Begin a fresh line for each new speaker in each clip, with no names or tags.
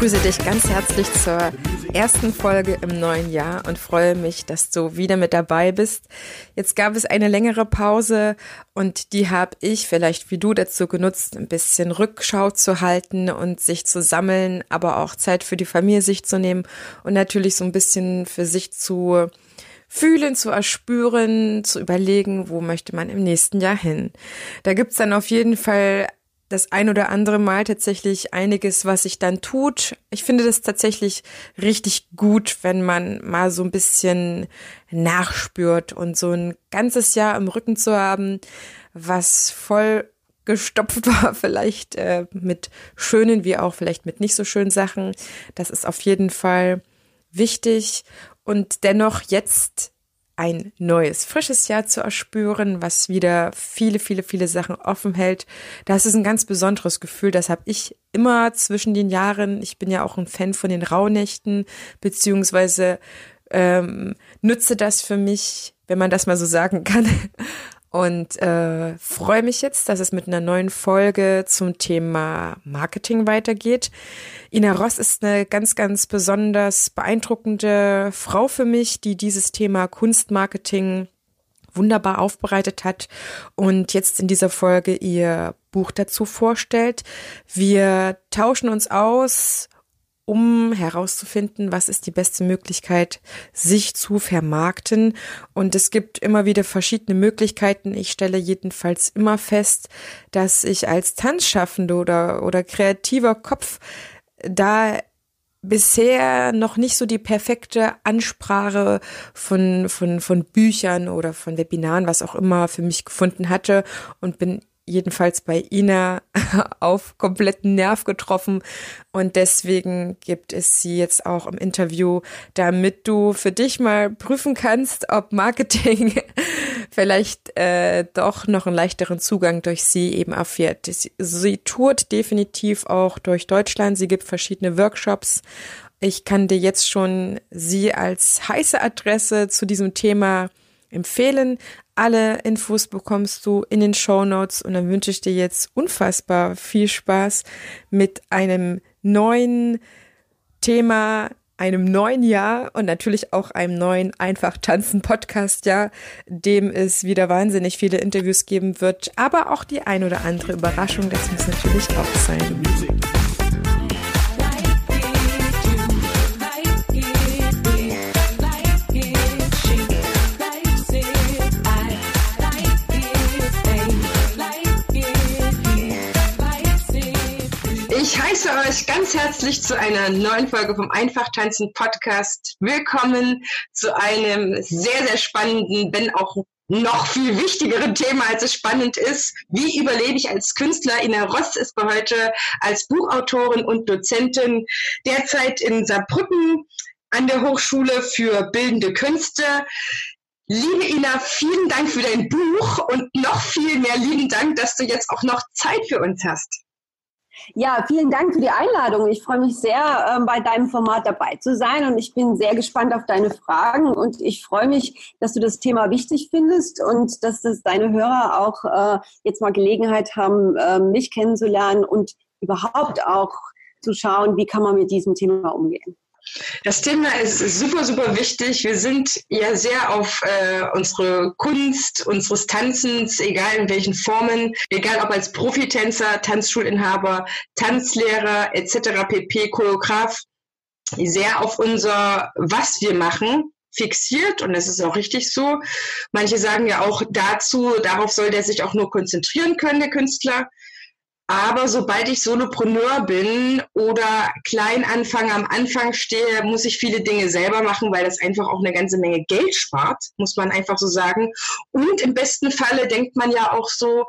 Begrüße dich ganz herzlich zur ersten Folge im neuen Jahr und freue mich, dass du wieder mit dabei bist. Jetzt gab es eine längere Pause und die habe ich vielleicht wie du dazu genutzt, ein bisschen Rückschau zu halten und sich zu sammeln, aber auch Zeit für die Familie sich zu nehmen und natürlich so ein bisschen für sich zu fühlen, zu erspüren, zu überlegen, wo möchte man im nächsten Jahr hin. Da gibt's dann auf jeden Fall das ein oder andere Mal tatsächlich einiges, was sich dann tut. Ich finde das tatsächlich richtig gut, wenn man mal so ein bisschen nachspürt und so ein ganzes Jahr im Rücken zu haben, was voll gestopft war, vielleicht äh, mit schönen wie auch vielleicht mit nicht so schönen Sachen. Das ist auf jeden Fall wichtig und dennoch jetzt ein neues, frisches Jahr zu erspüren, was wieder viele, viele, viele Sachen offen hält. Das ist ein ganz besonderes Gefühl. Das habe ich immer zwischen den Jahren. Ich bin ja auch ein Fan von den Rauhnächten, beziehungsweise ähm, nutze das für mich, wenn man das mal so sagen kann, und äh, freue mich jetzt, dass es mit einer neuen Folge zum Thema Marketing weitergeht. Ina Ross ist eine ganz, ganz besonders beeindruckende Frau für mich, die dieses Thema Kunstmarketing wunderbar aufbereitet hat und jetzt in dieser Folge ihr Buch dazu vorstellt. Wir tauschen uns aus um herauszufinden, was ist die beste Möglichkeit, sich zu vermarkten. Und es gibt immer wieder verschiedene Möglichkeiten. Ich stelle jedenfalls immer fest, dass ich als Tanzschaffende oder, oder kreativer Kopf da bisher noch nicht so die perfekte Ansprache von, von, von Büchern oder von Webinaren, was auch immer für mich gefunden hatte und bin jedenfalls bei Ina auf kompletten Nerv getroffen und deswegen gibt es sie jetzt auch im Interview, damit du für dich mal prüfen kannst, ob Marketing vielleicht äh, doch noch einen leichteren Zugang durch sie eben erfährt. Sie, sie tourt definitiv auch durch Deutschland. Sie gibt verschiedene Workshops. Ich kann dir jetzt schon sie als heiße Adresse zu diesem Thema empfehlen. Alle Infos bekommst du in den Show Notes und dann wünsche ich dir jetzt unfassbar viel Spaß mit einem neuen Thema, einem neuen Jahr und natürlich auch einem neuen Einfach tanzen Podcast Jahr, dem es wieder wahnsinnig viele Interviews geben wird, aber auch die ein oder andere Überraschung, das muss natürlich auch sein. Ich heiße euch ganz herzlich zu einer neuen Folge vom Einfachtanzen Podcast. Willkommen zu einem sehr, sehr spannenden, wenn auch noch viel wichtigeren Thema, als es spannend ist. Wie überlebe ich als Künstler? Ina Ross ist bei heute als Buchautorin und Dozentin derzeit in Saarbrücken an der Hochschule für Bildende Künste. Liebe Ina, vielen Dank für dein Buch und noch viel mehr lieben Dank, dass du jetzt auch noch Zeit für uns hast.
Ja, vielen Dank für die Einladung. Ich freue mich sehr, ähm, bei deinem Format dabei zu sein und ich bin sehr gespannt auf deine Fragen und ich freue mich, dass du das Thema wichtig findest und dass das deine Hörer auch äh, jetzt mal Gelegenheit haben, äh, mich kennenzulernen und überhaupt auch zu schauen, wie kann man mit diesem Thema umgehen.
Das Thema ist super, super wichtig. Wir sind ja sehr auf äh, unsere Kunst, unseres Tanzens, egal in welchen Formen, egal ob als Profitänzer, Tanzschulinhaber, Tanzlehrer etc., pp, Choreograf, sehr auf unser, was wir machen, fixiert und das ist auch richtig so. Manche sagen ja auch dazu, darauf soll der sich auch nur konzentrieren können, der Künstler. Aber sobald ich Solopreneur bin oder klein anfange, am Anfang stehe, muss ich viele Dinge selber machen, weil das einfach auch eine ganze Menge Geld spart, muss man einfach so sagen. Und im besten Falle denkt man ja auch so,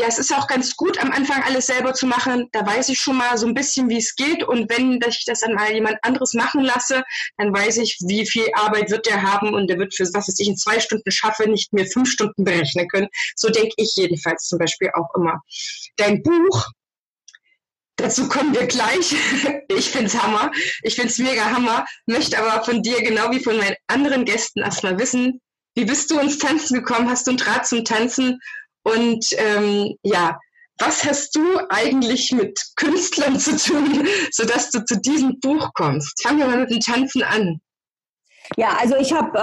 ja, es ist auch ganz gut, am Anfang alles selber zu machen. Da weiß ich schon mal so ein bisschen, wie es geht. Und wenn ich das dann mal jemand anderes machen lasse, dann weiß ich, wie viel Arbeit wird der haben und der wird für was, was ich in zwei Stunden schaffe, nicht mehr fünf Stunden berechnen können. So denke ich jedenfalls zum Beispiel auch immer. Dein Buch, Dazu kommen wir gleich. Ich finde es Hammer. Ich finde es mega Hammer. Möchte aber von dir, genau wie von meinen anderen Gästen, erstmal wissen, wie bist du ins Tanzen gekommen? Hast du einen Draht zum Tanzen? Und ähm, ja, was hast du eigentlich mit Künstlern zu tun, sodass du zu diesem Buch kommst? Fangen wir mal mit dem Tanzen an.
Ja, also ich habe,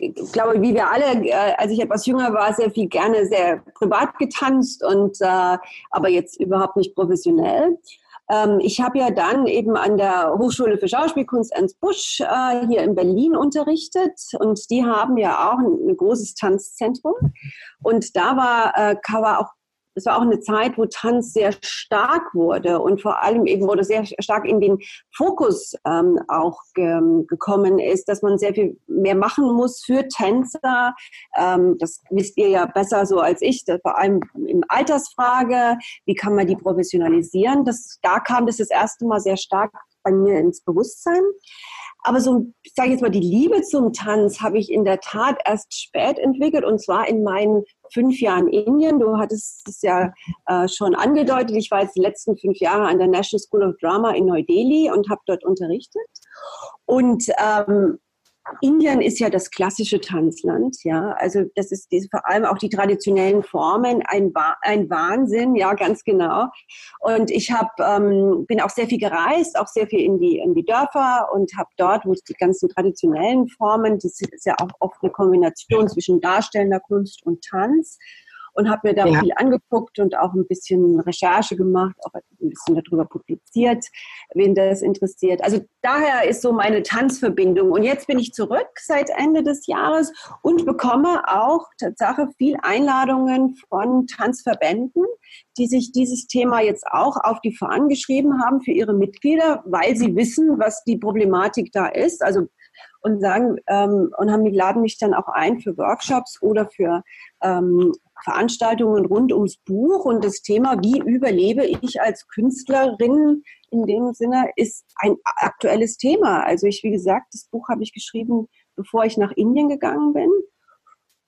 äh, glaube wie wir alle, äh, als ich etwas jünger war, sehr viel gerne sehr privat getanzt und äh, aber jetzt überhaupt nicht professionell. Ähm, ich habe ja dann eben an der Hochschule für Schauspielkunst Ernst Busch äh, hier in Berlin unterrichtet. Und die haben ja auch ein, ein großes Tanzzentrum. Und da war, äh, war auch es war auch eine Zeit, wo Tanz sehr stark wurde und vor allem eben wurde sehr stark in den Fokus ähm, auch ge gekommen ist, dass man sehr viel mehr machen muss für Tänzer. Ähm, das wisst ihr ja besser so als ich, vor allem in Altersfrage. Wie kann man die professionalisieren? Das, da kam das das erste Mal sehr stark bei mir ins Bewusstsein. Aber so, ich sage jetzt mal, die Liebe zum Tanz habe ich in der Tat erst spät entwickelt und zwar in meinen fünf Jahren Indien. Du hattest es ja äh, schon angedeutet. Ich war jetzt die letzten fünf Jahre an der National School of Drama in Neu-Delhi und habe dort unterrichtet. Und ähm, Indien ist ja das klassische Tanzland, ja. Also das ist diese, vor allem auch die traditionellen Formen ein, ein Wahnsinn, ja, ganz genau. Und ich habe ähm, bin auch sehr viel gereist, auch sehr viel in die in die Dörfer und habe dort, wo es die ganzen traditionellen Formen, das ist ja auch oft eine Kombination zwischen darstellender Kunst und Tanz und habe mir da ja. viel angeguckt und auch ein bisschen Recherche gemacht, auch ein bisschen darüber publiziert, wen das interessiert. Also daher ist so meine Tanzverbindung. Und jetzt bin ich zurück seit Ende des Jahres und bekomme auch Tatsache viel Einladungen von Tanzverbänden, die sich dieses Thema jetzt auch auf die Fahnen geschrieben haben für ihre Mitglieder, weil sie wissen, was die Problematik da ist. Also und sagen ähm, und haben mich laden mich dann auch ein für Workshops oder für ähm, Veranstaltungen rund ums Buch und das Thema, wie überlebe ich als Künstlerin in dem Sinne, ist ein aktuelles Thema. Also ich, wie gesagt, das Buch habe ich geschrieben, bevor ich nach Indien gegangen bin.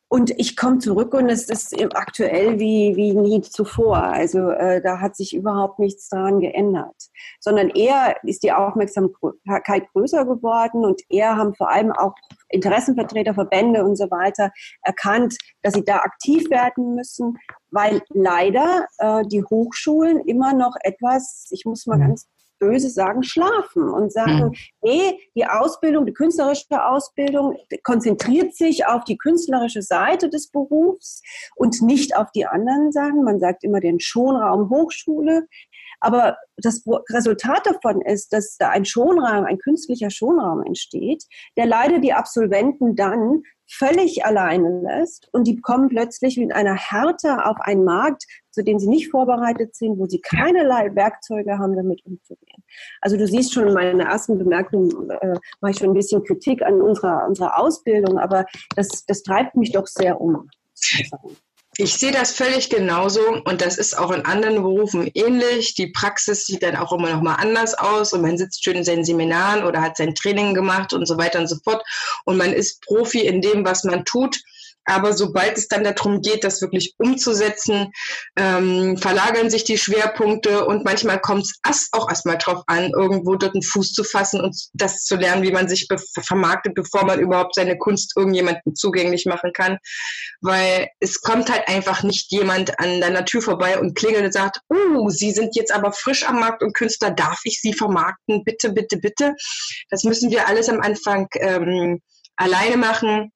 Und ich komme zurück und es ist aktuell wie, wie nie zuvor. Also äh, da hat sich überhaupt nichts daran geändert. Sondern eher ist die Aufmerksamkeit größer geworden und eher haben vor allem auch Interessenvertreter, Verbände und so weiter erkannt, dass sie da aktiv werden müssen, weil leider äh, die Hochschulen immer noch etwas, ich muss mal mhm. ganz böse sagen, schlafen und sagen, mhm. nee, die Ausbildung, die künstlerische Ausbildung konzentriert sich auf die künstlerische Seite des Berufs und nicht auf die anderen Sachen. Man sagt immer den Schonraum Hochschule. Aber das Resultat davon ist, dass da ein Schonraum, ein künstlicher Schonraum entsteht, der leider die Absolventen dann völlig alleine lässt und die kommen plötzlich mit einer Härte auf einen Markt, zu dem sie nicht vorbereitet sind, wo sie keinerlei Werkzeuge haben, damit umzugehen. Also du siehst schon in meiner ersten Bemerkung, äh, mache ich schon ein bisschen Kritik an unserer, unserer Ausbildung, aber das, das treibt mich doch sehr um.
Ich sehe das völlig genauso und das ist auch in anderen Berufen ähnlich. Die Praxis sieht dann auch immer noch mal anders aus und man sitzt schön in seinen Seminaren oder hat sein Training gemacht und so weiter und so fort und man ist Profi in dem, was man tut. Aber sobald es dann darum geht, das wirklich umzusetzen, ähm, verlagern sich die Schwerpunkte und manchmal kommt es auch erstmal drauf an, irgendwo dort einen Fuß zu fassen und das zu lernen, wie man sich be vermarktet, bevor man überhaupt seine Kunst irgendjemandem zugänglich machen kann. Weil es kommt halt einfach nicht jemand an deiner Tür vorbei und klingelt und sagt, oh, Sie sind jetzt aber frisch am Markt und Künstler, darf ich Sie vermarkten? Bitte, bitte, bitte. Das müssen wir alles am Anfang ähm, alleine machen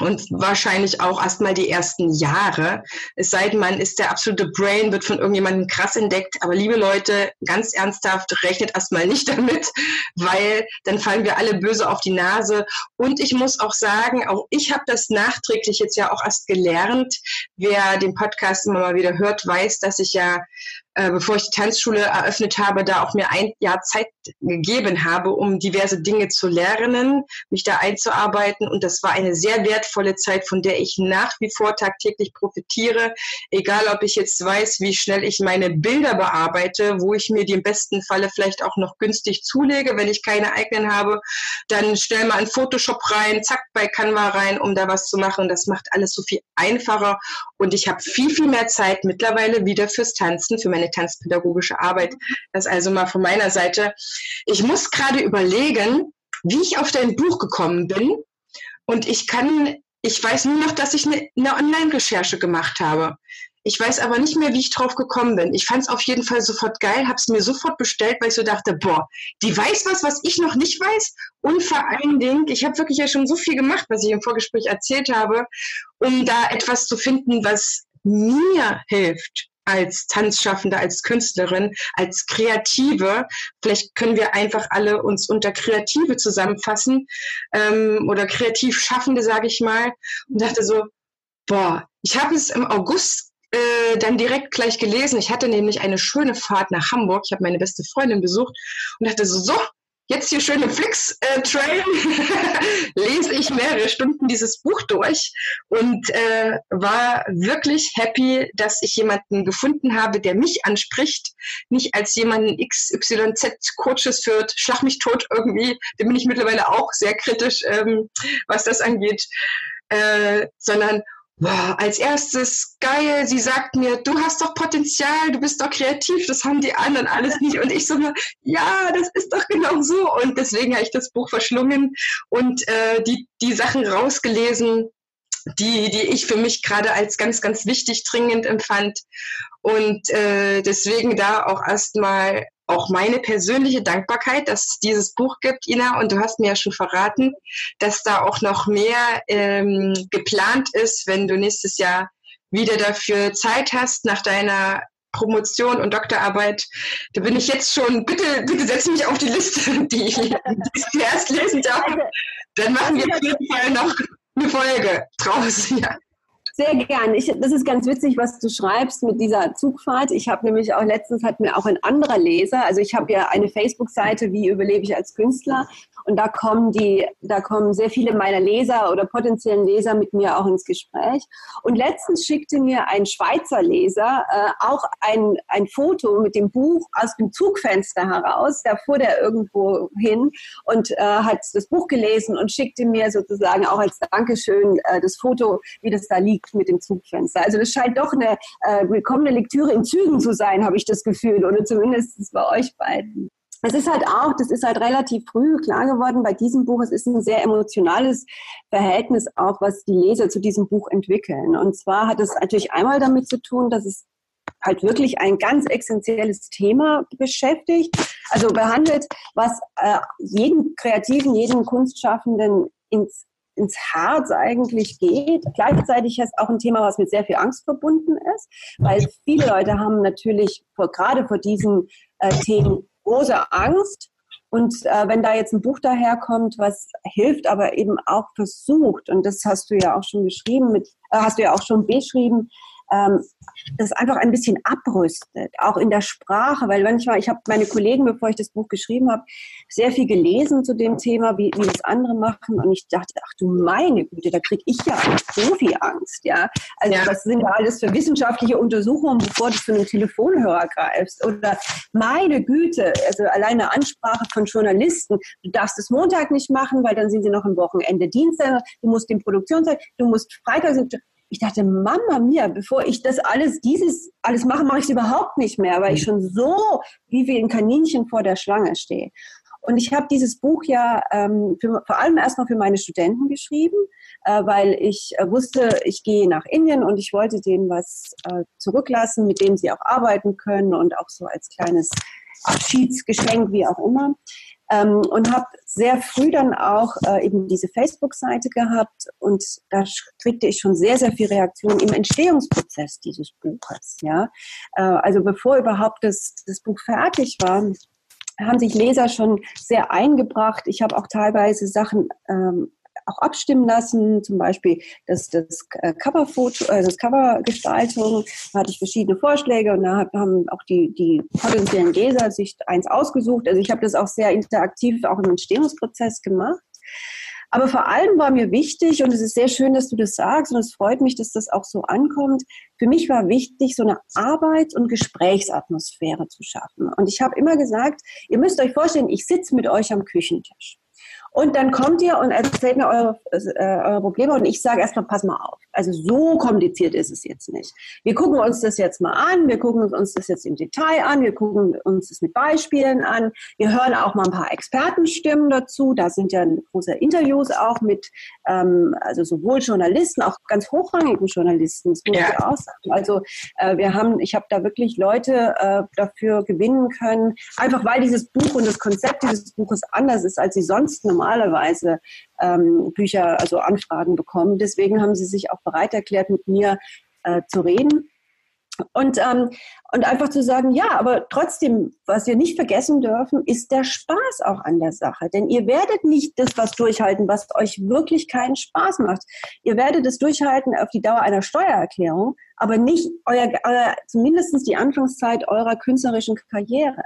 und wahrscheinlich auch erstmal die ersten Jahre. Es sei denn, man ist der absolute Brain, wird von irgendjemandem krass entdeckt. Aber liebe Leute, ganz ernsthaft, rechnet erstmal nicht damit, weil dann fallen wir alle böse auf die Nase. Und ich muss auch sagen, auch ich habe das nachträglich jetzt ja auch erst gelernt. Wer den Podcast immer mal wieder hört, weiß, dass ich ja äh, bevor ich die Tanzschule eröffnet habe, da auch mir ein Jahr Zeit gegeben habe, um diverse Dinge zu lernen, mich da einzuarbeiten. Und das war eine sehr wertvolle Zeit, von der ich nach wie vor tagtäglich profitiere. Egal, ob ich jetzt weiß, wie schnell ich meine Bilder bearbeite, wo ich mir die im besten Falle vielleicht auch noch günstig zulege, wenn ich keine eigenen habe, dann stell mal in Photoshop rein, zack, bei Canva rein, um da was zu machen. Das macht alles so viel einfacher. Und ich habe viel, viel mehr Zeit mittlerweile wieder fürs Tanzen, für meine tanzpädagogische Arbeit. Das also mal von meiner Seite. Ich muss gerade überlegen, wie ich auf dein Buch gekommen bin. Und ich kann, ich weiß nur noch, dass ich eine, eine Online-Recherche gemacht habe. Ich weiß aber nicht mehr, wie ich drauf gekommen bin. Ich fand es auf jeden Fall sofort geil, habe es mir sofort bestellt, weil ich so dachte, boah, die weiß was, was ich noch nicht weiß. Und vor allen Dingen, ich habe wirklich ja schon so viel gemacht, was ich im Vorgespräch erzählt habe, um da etwas zu finden, was mir hilft als Tanzschaffende, als Künstlerin, als Kreative. Vielleicht können wir einfach alle uns unter Kreative zusammenfassen ähm, oder Kreativschaffende, sage ich mal. Und dachte so, boah, ich habe es im August äh, dann direkt gleich gelesen. Ich hatte nämlich eine schöne Fahrt nach Hamburg. Ich habe meine beste Freundin besucht und dachte so, so, jetzt hier schön im Flix-Trail äh, lese ich mehrere Stunden dieses Buch durch und äh, war wirklich happy, dass ich jemanden gefunden habe, der mich anspricht, nicht als jemanden XYZ-Coaches führt, schlag mich tot irgendwie, dem bin ich mittlerweile auch sehr kritisch, ähm, was das angeht, äh, sondern als erstes geil, sie sagt mir, du hast doch Potenzial, du bist doch kreativ, das haben die anderen alles nicht. Und ich so, ja, das ist doch genau so. Und deswegen habe ich das Buch verschlungen und äh, die, die Sachen rausgelesen, die, die ich für mich gerade als ganz, ganz wichtig dringend empfand. Und äh, deswegen da auch erstmal auch meine persönliche Dankbarkeit, dass es dieses Buch gibt, Ina, und du hast mir ja schon verraten, dass da auch noch mehr ähm, geplant ist, wenn du nächstes Jahr wieder dafür Zeit hast nach deiner Promotion und Doktorarbeit. Da bin ich jetzt schon, bitte, bitte setz mich auf die Liste, die ich zuerst lesen darf. Dann machen wir auf jeden Fall noch eine Folge draus. Ja.
Sehr gern. Ich, das ist ganz witzig, was du schreibst mit dieser Zugfahrt. Ich habe nämlich auch letztens hat mir auch ein anderer Leser, also ich habe ja eine Facebook-Seite, wie überlebe ich als Künstler, und da kommen die, da kommen sehr viele meiner Leser oder potenziellen Leser mit mir auch ins Gespräch. Und letztens schickte mir ein Schweizer Leser äh, auch ein, ein Foto mit dem Buch aus dem Zugfenster heraus. Da fuhr der irgendwo hin und äh, hat das Buch gelesen und schickte mir sozusagen auch als Dankeschön äh, das Foto, wie das da liegt mit dem Zugfenster. Also das scheint doch eine äh, willkommene Lektüre in Zügen zu sein, habe ich das Gefühl, oder zumindest bei euch beiden. Es ist halt auch, das ist halt relativ früh klar geworden bei diesem Buch, es ist ein sehr emotionales Verhältnis auch, was die Leser zu diesem Buch entwickeln. Und zwar hat es natürlich einmal damit zu tun, dass es halt wirklich ein ganz essentielles Thema beschäftigt, also behandelt, was äh, jeden Kreativen, jeden Kunstschaffenden ins ins Herz eigentlich geht. Gleichzeitig ist auch ein Thema, was mit sehr viel Angst verbunden ist, weil viele Leute haben natürlich vor, gerade vor diesen äh, Themen große Angst. Und äh, wenn da jetzt ein Buch daherkommt, was hilft, aber eben auch versucht, und das hast du ja auch schon geschrieben, mit, äh, hast du ja auch schon beschrieben, ähm, das einfach ein bisschen abrüstet, auch in der Sprache, weil manchmal, ich habe meine Kollegen, bevor ich das Buch geschrieben habe, sehr viel gelesen zu dem Thema, wie, wie das andere machen. Und ich dachte, ach du meine Güte, da kriege ich ja so viel Angst, ja. Also ja. was sind da alles für wissenschaftliche Untersuchungen, bevor du zu einem Telefonhörer greifst. Oder meine Güte, also alleine Ansprache von Journalisten, du darfst es Montag nicht machen, weil dann sind sie noch am Wochenende Dienstag, du musst den Produktionszeit, du musst Freitag, ich dachte, Mama mir, bevor ich das alles, dieses alles mache, mache ich es überhaupt nicht mehr, weil ich mhm. schon so wie wie ein Kaninchen vor der Schlange stehe. Und ich habe dieses Buch ja ähm, für, vor allem erstmal für meine Studenten geschrieben, äh, weil ich äh, wusste, ich gehe nach Indien und ich wollte denen was äh, zurücklassen, mit dem sie auch arbeiten können und auch so als kleines Abschiedsgeschenk, wie auch immer. Ähm, und habe sehr früh dann auch äh, eben diese Facebook-Seite gehabt und da kriegte ich schon sehr, sehr viel Reaktion im Entstehungsprozess dieses Buches. Ja? Äh, also bevor überhaupt das, das Buch fertig war, haben sich Leser schon sehr eingebracht. Ich habe auch teilweise Sachen ähm, auch abstimmen lassen, zum Beispiel das, das äh, Coverfoto, äh, das Covergestaltung, da hatte ich verschiedene Vorschläge und da haben auch die, die potenziellen Leser sich eins ausgesucht. Also ich habe das auch sehr interaktiv auch im Entstehungsprozess gemacht. Aber vor allem war mir wichtig, und es ist sehr schön, dass du das sagst, und es freut mich, dass das auch so ankommt. Für mich war wichtig, so eine Arbeits- und Gesprächsatmosphäre zu schaffen. Und ich habe immer gesagt, ihr müsst euch vorstellen, ich sitze mit euch am Küchentisch. Und dann kommt ihr und erzählt mir eure, äh, eure Probleme und ich sage erstmal, pass mal auf. Also so kompliziert ist es jetzt nicht. Wir gucken uns das jetzt mal an, wir gucken uns das jetzt im Detail an, wir gucken uns das mit Beispielen an, wir hören auch mal ein paar Expertenstimmen dazu. Da sind ja große Interviews auch mit, ähm, also sowohl Journalisten, auch ganz hochrangigen Journalisten, das muss ja. ich auch sagen. Also äh, wir haben, ich habe da wirklich Leute äh, dafür gewinnen können, einfach weil dieses Buch und das Konzept dieses Buches anders ist, als sie sonst normal normalerweise ähm, Bücher, also Anfragen bekommen. Deswegen haben sie sich auch bereit erklärt, mit mir äh, zu reden. Und, ähm, und einfach zu sagen, ja, aber trotzdem, was wir nicht vergessen dürfen, ist der Spaß auch an der Sache. Denn ihr werdet nicht das was durchhalten, was euch wirklich keinen Spaß macht. Ihr werdet es durchhalten auf die Dauer einer Steuererklärung, aber nicht euer, euer zumindest die Anfangszeit eurer künstlerischen Karriere.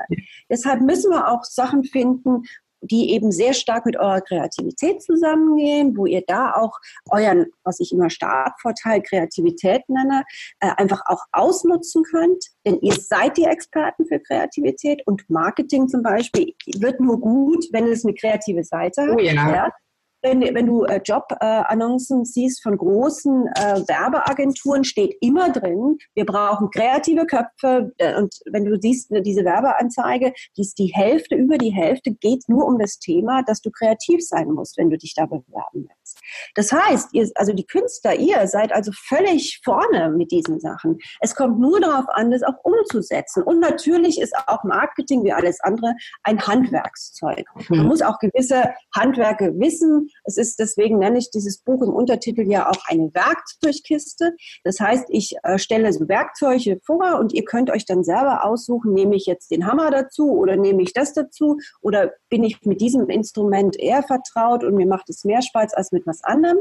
Deshalb müssen wir auch Sachen finden, die eben sehr stark mit eurer Kreativität zusammengehen, wo ihr da auch euren, was ich immer Startvorteil Kreativität nenne, äh, einfach auch ausnutzen könnt. Denn ihr seid die Experten für Kreativität und Marketing zum Beispiel wird nur gut, wenn es eine kreative Seite hat. Oh ja. ja wenn, wenn du äh, Jobannoncen äh, siehst von großen äh, Werbeagenturen, steht immer drin, wir brauchen kreative Köpfe. Äh, und wenn du siehst, äh, diese Werbeanzeige, die ist die Hälfte, über die Hälfte geht nur um das Thema, dass du kreativ sein musst, wenn du dich da bewerben willst. Das heißt, ihr, also die Künstler, ihr seid also völlig vorne mit diesen Sachen. Es kommt nur darauf an, das auch umzusetzen. Und natürlich ist auch Marketing wie alles andere ein Handwerkszeug. Man mhm. muss auch gewisse Handwerke wissen, es ist, deswegen nenne ich dieses Buch im Untertitel ja auch eine Werkzeugkiste. Das heißt, ich äh, stelle so Werkzeuge vor und ihr könnt euch dann selber aussuchen, nehme ich jetzt den Hammer dazu oder nehme ich das dazu oder bin ich mit diesem Instrument eher vertraut und mir macht es mehr Spaß als mit was anderem.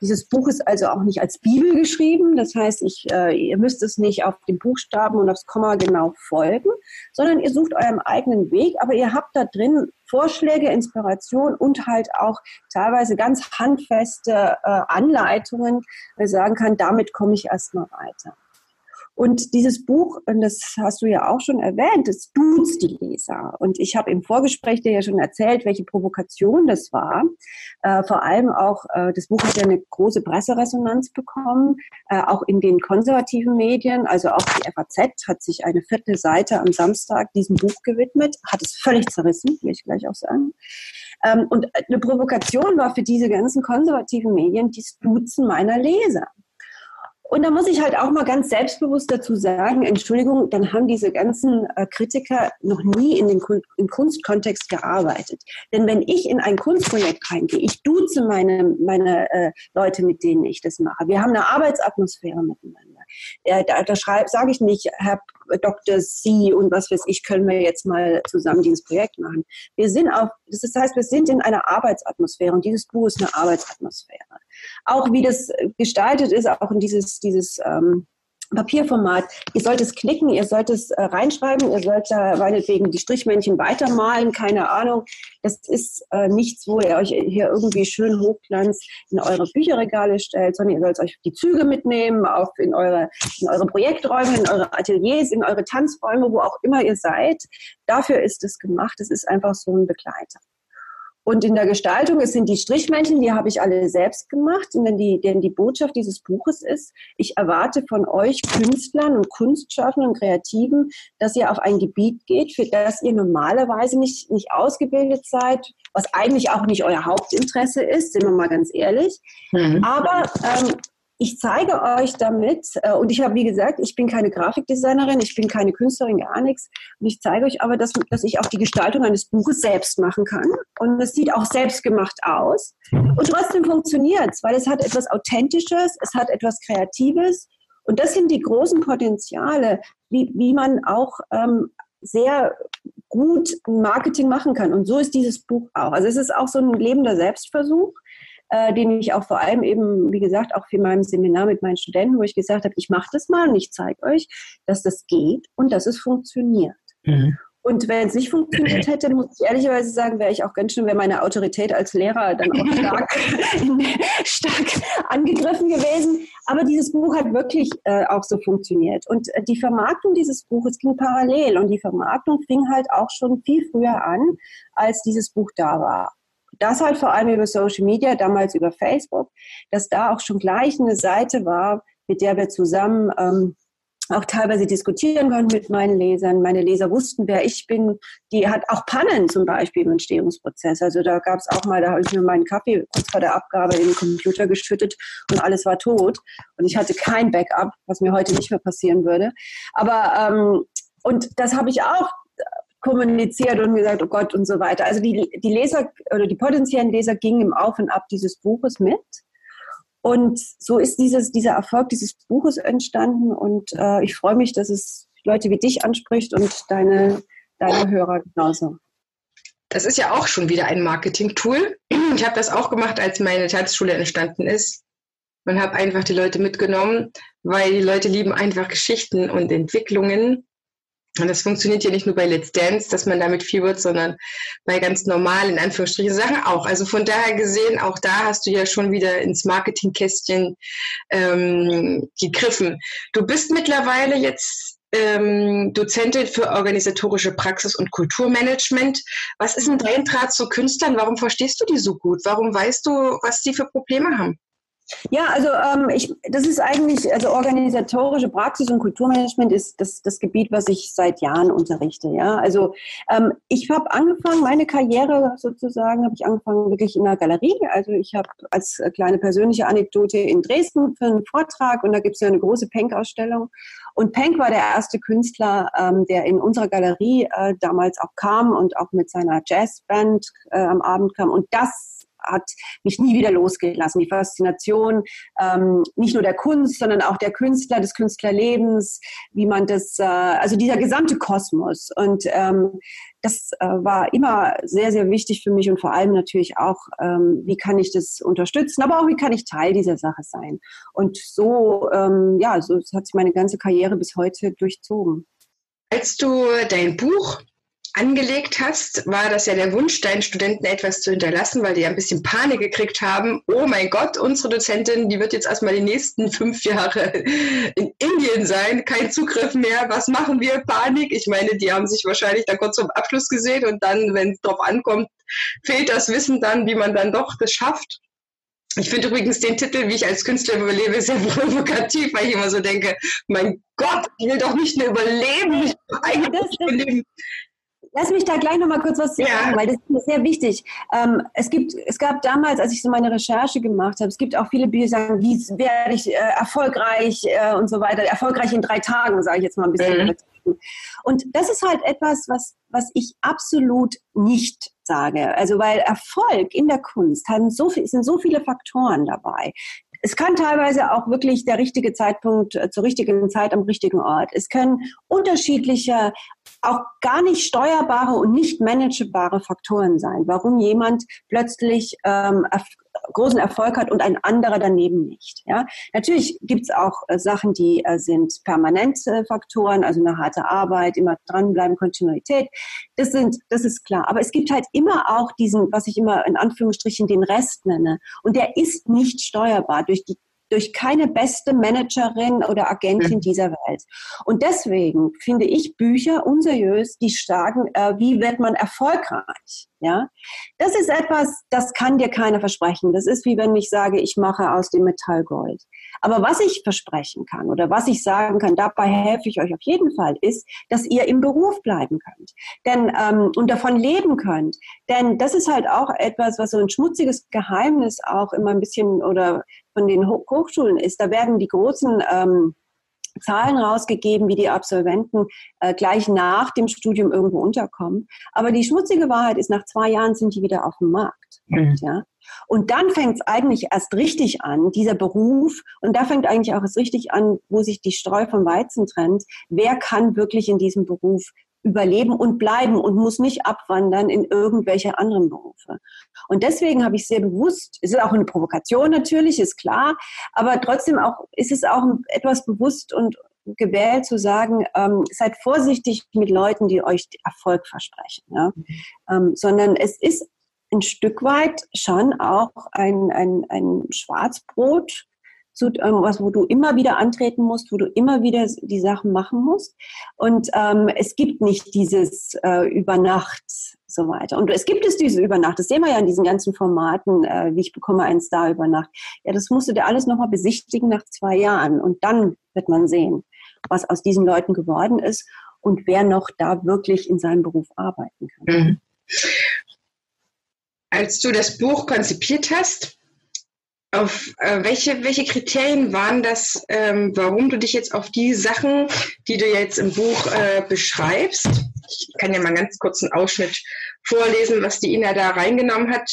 Dieses Buch ist also auch nicht als Bibel geschrieben. Das heißt, ich, äh, ihr müsst es nicht auf den Buchstaben und aufs Komma genau folgen, sondern ihr sucht euren eigenen Weg, aber ihr habt da drin Vorschläge, Inspiration und halt auch teilweise ganz handfeste äh, Anleitungen, wo ich sagen kann, damit komme ich erstmal weiter. Und dieses Buch, und das hast du ja auch schon erwähnt, das duzt die Leser. Und ich habe im Vorgespräch dir ja schon erzählt, welche Provokation das war. Äh, vor allem auch, äh, das Buch hat ja eine große Presseresonanz bekommen, äh, auch in den konservativen Medien. Also auch die FAZ hat sich eine Viertelseite am Samstag diesem Buch gewidmet, hat es völlig zerrissen, will ich gleich auch sagen. Ähm, und eine Provokation war für diese ganzen konservativen Medien die Duzen meiner Leser. Und da muss ich halt auch mal ganz selbstbewusst dazu sagen, Entschuldigung, dann haben diese ganzen äh, Kritiker noch nie in den im Kunstkontext gearbeitet. Denn wenn ich in ein Kunstprojekt reingehe, ich duze meine, meine äh, Leute, mit denen ich das mache. Wir haben eine Arbeitsatmosphäre miteinander. Äh, da da sage ich nicht, Herr Dr. C und was weiß ich, können wir jetzt mal zusammen dieses Projekt machen. Wir sind auf, das heißt, wir sind in einer Arbeitsatmosphäre und dieses Buch ist eine Arbeitsatmosphäre. Auch wie das gestaltet ist, auch in dieses, dieses ähm, Papierformat. Ihr sollt es klicken, ihr sollt es äh, reinschreiben, ihr sollt da meinetwegen die Strichmännchen weitermalen, keine Ahnung. Das ist äh, nichts, wo ihr euch hier irgendwie schön hochglanzt in eure Bücherregale stellt, sondern ihr sollt euch die Züge mitnehmen, auch in eure, in eure Projekträume, in eure Ateliers, in eure Tanzräume, wo auch immer ihr seid. Dafür ist es gemacht. Es ist einfach so ein Begleiter. Und in der Gestaltung, es sind die Strichmännchen, die habe ich alle selbst gemacht. Und denn die, denn die Botschaft dieses Buches ist, ich erwarte von euch Künstlern und Kunstschaffenden und Kreativen, dass ihr auf ein Gebiet geht, für das ihr normalerweise nicht, nicht ausgebildet seid, was eigentlich auch nicht euer Hauptinteresse ist, sind wir mal ganz ehrlich. Mhm. Aber ähm, ich zeige euch damit, äh, und ich habe, wie gesagt, ich bin keine Grafikdesignerin, ich bin keine Künstlerin, gar nichts. Und ich zeige euch aber, dass, dass ich auch die Gestaltung eines Buches selbst machen kann. Und es sieht auch selbst gemacht aus. Und trotzdem funktioniert es, weil es hat etwas Authentisches, es hat etwas Kreatives. Und das sind die großen Potenziale, wie, wie man auch ähm, sehr gut Marketing machen kann. Und so ist dieses Buch auch. Also es ist auch so ein lebender Selbstversuch äh, den ich auch vor allem eben, wie gesagt, auch für meinem Seminar mit meinen Studenten, wo ich gesagt habe, ich mache das mal und ich zeige euch, dass das geht und dass es funktioniert. Mhm. Und wenn es nicht funktioniert hätte, muss ich ehrlicherweise sagen, wäre ich auch ganz schön, wäre meine Autorität als Lehrer dann auch stark, stark angegriffen gewesen. Aber dieses Buch hat wirklich äh, auch so funktioniert. Und äh, die Vermarktung dieses Buches ging parallel. Und die Vermarktung fing halt auch schon viel früher an, als dieses Buch da war. Das halt vor allem über Social Media, damals über Facebook, dass da auch schon gleich eine Seite war, mit der wir zusammen ähm, auch teilweise diskutieren können mit meinen Lesern. Meine Leser wussten, wer ich bin. Die hat auch Pannen zum Beispiel im Entstehungsprozess. Also da gab es auch mal, da habe ich mir meinen Kaffee kurz vor der Abgabe in den Computer geschüttet und alles war tot. Und ich hatte kein Backup, was mir heute nicht mehr passieren würde. Aber ähm, und das habe ich auch kommuniziert und gesagt, oh Gott und so weiter. Also die, die Leser oder die potenziellen Leser gingen im Auf und Ab dieses Buches mit. Und so ist dieses, dieser Erfolg dieses Buches entstanden. Und äh, ich freue mich, dass es Leute wie dich anspricht und deine, deine Hörer genauso.
Das ist ja auch schon wieder ein Marketing-Tool. Ich habe das auch gemacht, als meine Tanzschule entstanden ist. Und habe einfach die Leute mitgenommen, weil die Leute lieben einfach Geschichten und Entwicklungen. Und das funktioniert ja nicht nur bei Let's Dance, dass man damit viel wird, sondern bei ganz normalen, in Anführungsstrichen, Sachen auch. Also von daher gesehen, auch da hast du ja schon wieder ins Marketingkästchen ähm, gegriffen. Du bist mittlerweile jetzt ähm, Dozentin für organisatorische Praxis und Kulturmanagement. Was ist denn dein Draht zu Künstlern? Warum verstehst du die so gut? Warum weißt du, was die für Probleme haben?
Ja, also ähm, ich, das ist eigentlich, also organisatorische Praxis und Kulturmanagement ist das, das Gebiet, was ich seit Jahren unterrichte. Ja, also ähm, ich habe angefangen, meine Karriere sozusagen, habe ich angefangen wirklich in der Galerie. Also ich habe als kleine persönliche Anekdote in Dresden für einen Vortrag und da gibt es ja eine große Penck-Ausstellung. Und Penck war der erste Künstler, ähm, der in unserer Galerie äh, damals auch kam und auch mit seiner Jazzband äh, am Abend kam. Und das hat mich nie wieder losgelassen. Die Faszination ähm, nicht nur der Kunst, sondern auch der Künstler, des Künstlerlebens, wie man das, äh, also dieser gesamte Kosmos. Und ähm, das äh, war immer sehr, sehr wichtig für mich und vor allem natürlich auch, ähm, wie kann ich das unterstützen, aber auch wie kann ich Teil dieser Sache sein. Und so, ähm, ja, so hat sich meine ganze Karriere bis heute durchzogen.
Als du dein Buch angelegt hast, war das ja der Wunsch, deinen Studenten etwas zu hinterlassen, weil die ja ein bisschen Panik gekriegt haben. Oh mein Gott, unsere Dozentin, die wird jetzt erstmal die nächsten fünf Jahre in Indien sein, kein Zugriff mehr. Was machen wir? Panik. Ich meine, die haben sich wahrscheinlich dann kurz zum Abschluss gesehen und dann, wenn es drauf ankommt, fehlt das Wissen dann, wie man dann doch das schafft. Ich finde übrigens den Titel, wie ich als Künstler überlebe, sehr provokativ, weil ich immer so denke, mein Gott, ich will doch nicht nur überleben, ich will eigentlich überleben.
Lass mich da gleich noch mal kurz was sagen, ja. weil das ist mir sehr wichtig. Ähm, es, gibt, es gab damals, als ich so meine Recherche gemacht habe, es gibt auch viele Bücher, die sagen, wie werde ich äh, erfolgreich äh, und so weiter. Erfolgreich in drei Tagen, sage ich jetzt mal ein bisschen. Mhm. Und das ist halt etwas, was, was ich absolut nicht sage. Also weil Erfolg in der Kunst haben so viel, sind so viele Faktoren dabei. Es kann teilweise auch wirklich der richtige Zeitpunkt äh, zur richtigen Zeit am richtigen Ort. Es können unterschiedliche, auch gar nicht steuerbare und nicht managebare Faktoren sein, warum jemand plötzlich ähm, großen Erfolg hat und ein anderer daneben nicht. Ja? Natürlich gibt's auch äh, Sachen, die äh, sind permanente Faktoren, also eine harte Arbeit, immer dranbleiben, Kontinuität. Das sind, das ist klar. Aber es gibt halt immer auch diesen, was ich immer in Anführungsstrichen den Rest nenne. Und der ist nicht steuerbar durch die durch keine beste Managerin oder Agentin dieser Welt. Und deswegen finde ich Bücher unseriös, die sagen, äh, wie wird man erfolgreich? Ja, das ist etwas, das kann dir keiner versprechen. Das ist wie wenn ich sage, ich mache aus dem Metall Gold. Aber was ich versprechen kann oder was ich sagen kann, dabei helfe ich euch auf jeden Fall, ist, dass ihr im Beruf bleiben könnt, denn ähm, und davon leben könnt. Denn das ist halt auch etwas, was so ein schmutziges Geheimnis auch immer ein bisschen oder von den Hochschulen ist. Da werden die großen ähm, Zahlen rausgegeben, wie die Absolventen äh, gleich nach dem Studium irgendwo unterkommen. Aber die schmutzige Wahrheit ist, nach zwei Jahren sind die wieder auf dem Markt. Mhm. Ja? Und dann fängt es eigentlich erst richtig an, dieser Beruf, und da fängt eigentlich auch erst richtig an, wo sich die Streu vom Weizen trennt. Wer kann wirklich in diesem Beruf überleben und bleiben und muss nicht abwandern in irgendwelche anderen Berufe. Und deswegen habe ich sehr bewusst, es ist auch eine Provokation natürlich, ist klar, aber trotzdem auch, ist es auch etwas bewusst und gewählt zu sagen, ähm, seid vorsichtig mit Leuten, die euch Erfolg versprechen, ja? Mhm. Ähm, sondern es ist ein Stück weit schon auch ein, ein, ein Schwarzbrot, zu, ähm, was, wo du immer wieder antreten musst, wo du immer wieder die Sachen machen musst. Und ähm, es gibt nicht dieses äh, Übernacht so weiter. Und es gibt es diese Übernacht, das sehen wir ja in diesen ganzen Formaten, äh, wie ich bekomme einen Star über Nacht. Ja, das musst du dir alles nochmal besichtigen nach zwei Jahren und dann wird man sehen, was aus diesen Leuten geworden ist und wer noch da wirklich in seinem Beruf arbeiten kann. Mhm.
Als du das Buch konzipiert hast, auf äh, welche, welche Kriterien waren das, ähm, warum du dich jetzt auf die Sachen, die du jetzt im Buch äh, beschreibst, ich kann ja mal ganz kurz einen Ausschnitt vorlesen, was die Ina da reingenommen hat.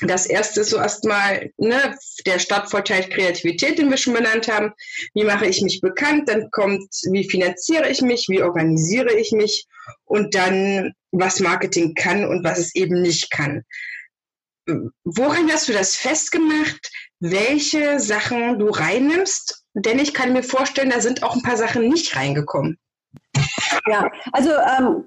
Das erste ist so erstmal ne, der Startvorteil Kreativität, den wir schon benannt haben. Wie mache ich mich bekannt? Dann kommt, wie finanziere ich mich? Wie organisiere ich mich? Und dann, was Marketing kann und was es eben nicht kann. Woran hast du das festgemacht, welche Sachen du reinnimmst? Denn ich kann mir vorstellen, da sind auch ein paar Sachen nicht reingekommen.
Ja, also ähm,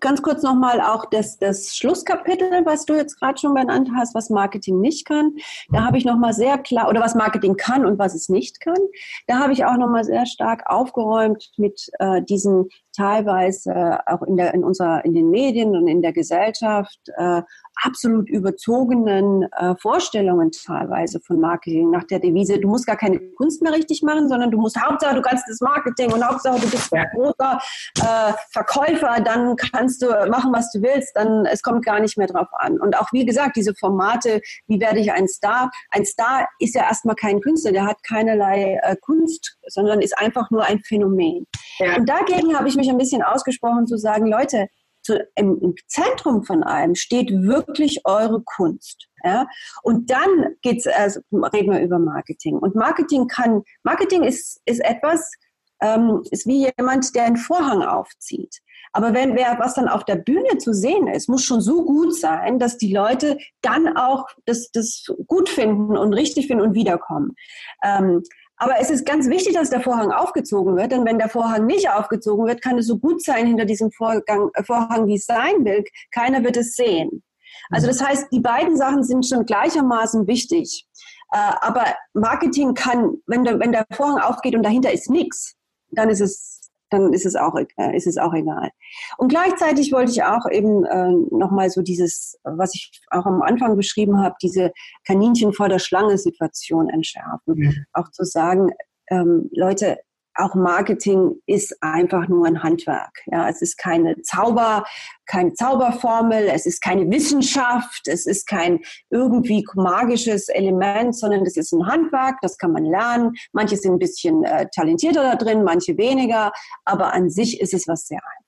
ganz kurz nochmal auch das, das Schlusskapitel, was du jetzt gerade schon benannt hast, was Marketing nicht kann. Da habe ich nochmal sehr klar, oder was Marketing kann und was es nicht kann. Da habe ich auch nochmal sehr stark aufgeräumt mit äh, diesen teilweise auch in, der, in, unserer, in den Medien und in der Gesellschaft äh, absolut überzogenen äh, Vorstellungen teilweise von Marketing nach der Devise, du musst gar keine Kunst mehr richtig machen, sondern du musst Hauptsache, du kannst das Marketing und Hauptsache, du bist ein großer äh, Verkäufer, dann kannst du machen, was du willst, dann es kommt gar nicht mehr drauf an. Und auch wie gesagt, diese Formate, wie werde ich ein Star? Ein Star ist ja erstmal kein Künstler, der hat keinerlei äh, Kunst, sondern ist einfach nur ein Phänomen. Ja. Und dagegen habe ich mich ein bisschen ausgesprochen zu sagen, Leute, zu, im, im, Zentrum von allem steht wirklich eure Kunst. Ja? Und dann geht's, also reden wir über Marketing. Und Marketing kann, Marketing ist, ist etwas, ähm, ist wie jemand, der einen Vorhang aufzieht. Aber wenn wer was dann auf der Bühne zu sehen ist, muss schon so gut sein, dass die Leute dann auch das, das gut finden und richtig finden und wiederkommen. Ähm, aber es ist ganz wichtig, dass der Vorhang aufgezogen wird, denn wenn der Vorhang nicht aufgezogen wird, kann es so gut sein hinter diesem Vorgang, äh, Vorhang, wie es sein will. Keiner wird es sehen. Also das heißt, die beiden Sachen sind schon gleichermaßen wichtig. Äh, aber Marketing kann, wenn der, wenn der Vorhang aufgeht und dahinter ist nichts, dann ist es dann ist es auch, äh, ist es auch egal. Und gleichzeitig wollte ich auch eben äh, nochmal so dieses, was ich auch am Anfang beschrieben habe, diese Kaninchen vor der Schlange Situation entschärfen. Mhm. Auch zu sagen, ähm, Leute, auch Marketing ist einfach nur ein Handwerk. Ja, es ist keine Zauber, keine Zauberformel, es ist keine Wissenschaft, es ist kein irgendwie magisches Element, sondern es ist ein Handwerk, das kann man lernen. Manche sind ein bisschen äh, talentierter da drin, manche weniger, aber an sich ist es was sehr einfaches.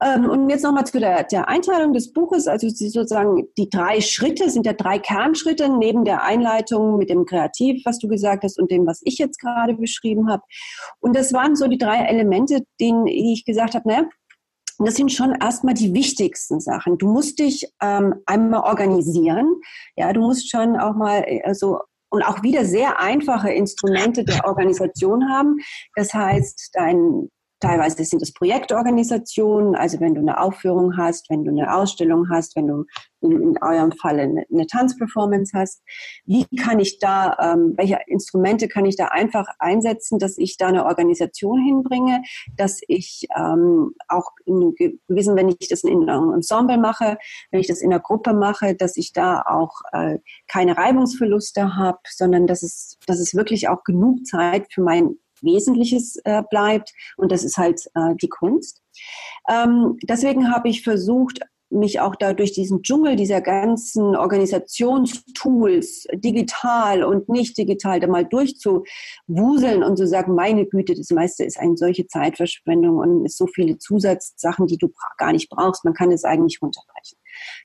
Ähm, und jetzt nochmal zu der, der Einteilung des Buches. Also sozusagen die drei Schritte sind ja drei Kernschritte neben der Einleitung mit dem Kreativ, was du gesagt hast, und dem, was ich jetzt gerade beschrieben habe. Und das waren so die drei Elemente, denen ich gesagt habe, naja, das sind schon erstmal die wichtigsten Sachen. Du musst dich ähm, einmal organisieren. Ja, du musst schon auch mal also und auch wieder sehr einfache Instrumente der Organisation haben. Das heißt, dein Teilweise sind es Projektorganisationen, also wenn du eine Aufführung hast, wenn du eine Ausstellung hast, wenn du in, in eurem Fall eine, eine Tanzperformance hast. Wie kann ich da, ähm, welche Instrumente kann ich da einfach einsetzen, dass ich da eine Organisation hinbringe, dass ich ähm, auch in gewissen, wenn ich das in einem Ensemble mache, wenn ich das in einer Gruppe mache, dass ich da auch äh, keine Reibungsverluste habe, sondern dass es, dass es wirklich auch genug Zeit für mein Wesentliches äh, bleibt und das ist halt äh, die Kunst. Ähm, deswegen habe ich versucht, mich auch da durch diesen Dschungel dieser ganzen Organisationstools, digital und nicht digital, da mal durchzuwuseln und zu sagen, meine Güte, das meiste ist eine solche Zeitverschwendung und ist so viele Zusatzsachen, die du gar nicht brauchst. Man kann es eigentlich runterbrechen.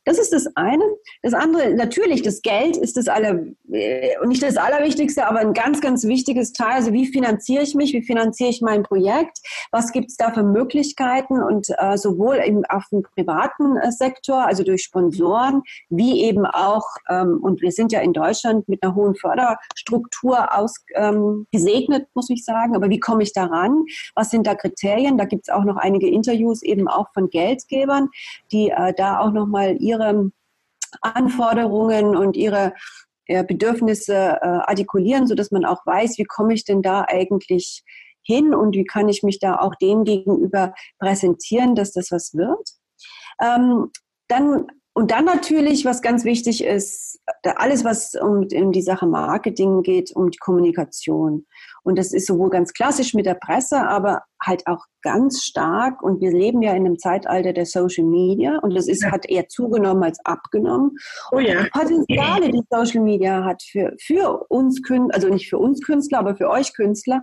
Das ist das eine. Das andere, natürlich, das Geld ist das aller, äh, nicht das Allerwichtigste, aber ein ganz, ganz wichtiges Teil. Also wie finanziere ich mich? Wie finanziere ich mein Projekt? Was gibt es da für Möglichkeiten? Und äh, sowohl im, auf dem privaten äh, Sektor, also durch Sponsoren, wie eben auch, ähm, und wir sind ja in Deutschland mit einer hohen Förderstruktur ausgesegnet, ähm, muss ich sagen. Aber wie komme ich da ran? Was sind da Kriterien? Da gibt es auch noch einige Interviews eben auch von Geldgebern, die äh, da auch nochmal ihre Anforderungen und ihre Bedürfnisse äh, artikulieren, sodass man auch weiß, wie komme ich denn da eigentlich hin und wie kann ich mich da auch dem gegenüber präsentieren, dass das was wird. Ähm, dann und dann natürlich, was ganz wichtig ist, alles, was um, um die Sache Marketing geht, um die Kommunikation. Und das ist sowohl ganz klassisch mit der Presse, aber halt auch ganz stark. Und wir leben ja in einem Zeitalter der Social Media und das ist, ja. hat eher zugenommen als abgenommen. Oh ja. Die Potenziale, die Social Media hat für, für uns Künstler, also nicht für uns Künstler, aber für euch Künstler,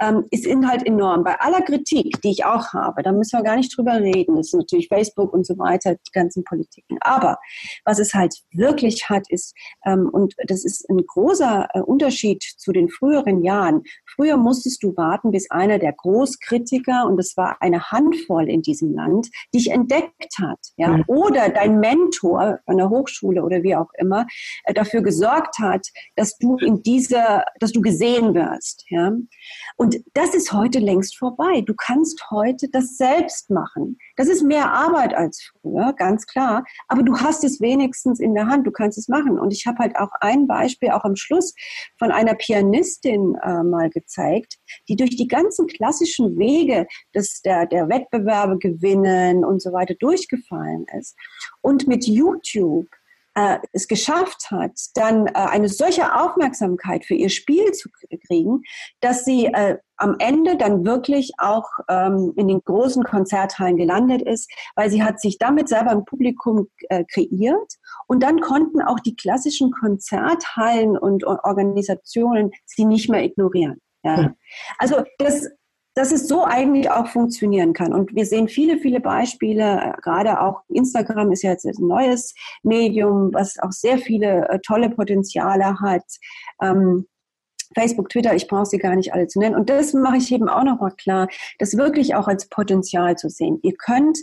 ähm, ist halt enorm. Bei aller Kritik, die ich auch habe, da müssen wir gar nicht drüber reden. Das ist natürlich Facebook und so weiter, die ganzen Politiken. Aber was es halt wirklich hat, ist, ähm, und das ist ein großer äh, Unterschied zu den früheren Jahren, Früher musstest du warten, bis einer der Großkritiker, und es war eine Handvoll in diesem Land, dich entdeckt hat. Ja? Mhm. Oder dein Mentor an der Hochschule oder wie auch immer äh, dafür gesorgt hat, dass du in dieser, dass du gesehen wirst. Ja? Und das ist heute längst vorbei. Du kannst heute das selbst machen. Das ist mehr Arbeit als früher, ganz klar. Aber du hast es wenigstens in der Hand. Du kannst es machen. Und ich habe halt auch ein Beispiel, auch am Schluss, von einer Pianistin äh, mal gezeigt, die durch die ganzen klassischen Wege des, der, der Wettbewerbe gewinnen und so weiter durchgefallen ist. Und mit YouTube äh, es geschafft hat, dann äh, eine solche Aufmerksamkeit für ihr Spiel zu kriegen, dass sie äh, am Ende dann wirklich auch ähm, in den großen Konzerthallen gelandet ist, weil sie hat sich damit selber ein Publikum äh, kreiert und dann konnten auch die klassischen Konzerthallen und Organisationen sie nicht mehr ignorieren. Ja. Also das dass es so eigentlich auch funktionieren kann. Und wir sehen viele, viele Beispiele, gerade auch Instagram ist ja jetzt ein neues Medium, was auch sehr viele äh, tolle Potenziale hat. Ähm, Facebook, Twitter, ich brauche sie gar nicht alle zu nennen. Und das mache ich eben auch nochmal klar, das wirklich auch als Potenzial zu sehen. Ihr könnt